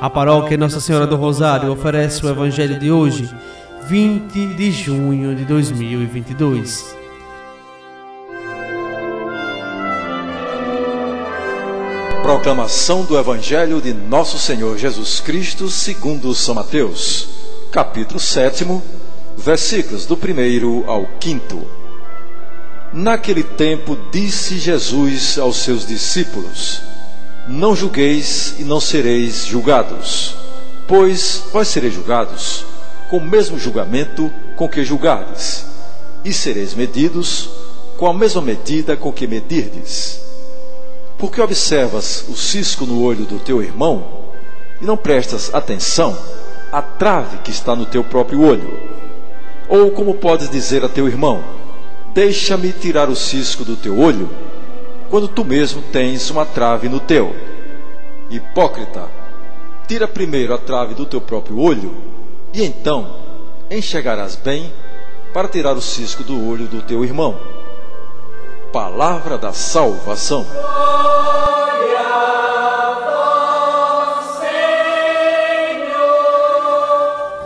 A paróquia Nossa Senhora do Rosário oferece o Evangelho de hoje, 20 de junho de 2022. Proclamação do Evangelho de Nosso Senhor Jesus Cristo, segundo São Mateus, capítulo 7, versículos do 1 ao 5. Naquele tempo disse Jesus aos seus discípulos: não julgueis e não sereis julgados, pois vós sereis julgados com o mesmo julgamento com que julgardes, e sereis medidos com a mesma medida com que medirdes. Porque observas o cisco no olho do teu irmão e não prestas atenção à trave que está no teu próprio olho? Ou como podes dizer a teu irmão: Deixa-me tirar o cisco do teu olho? quando tu mesmo tens uma trave no teu. Hipócrita, tira primeiro a trave do teu próprio olho, e então enxergarás bem para tirar o cisco do olho do teu irmão. Palavra da salvação.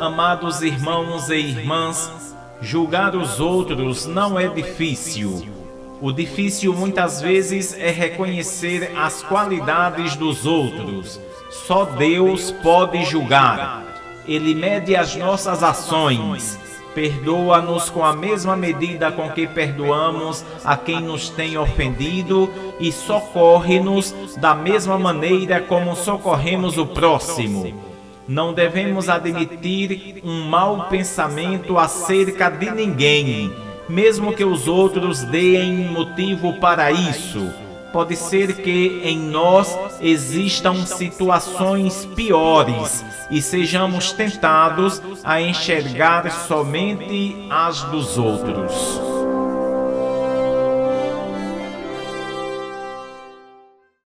Amados irmãos e irmãs, julgar os outros não é difícil o difícil muitas vezes é reconhecer as qualidades dos outros. Só Deus pode julgar. Ele mede as nossas ações. Perdoa-nos com a mesma medida com que perdoamos a quem nos tem ofendido e socorre-nos da mesma maneira como socorremos o próximo. Não devemos admitir um mau pensamento acerca de ninguém mesmo que os outros deem motivo para isso. Pode ser que em nós existam situações piores e sejamos tentados a enxergar somente as dos outros.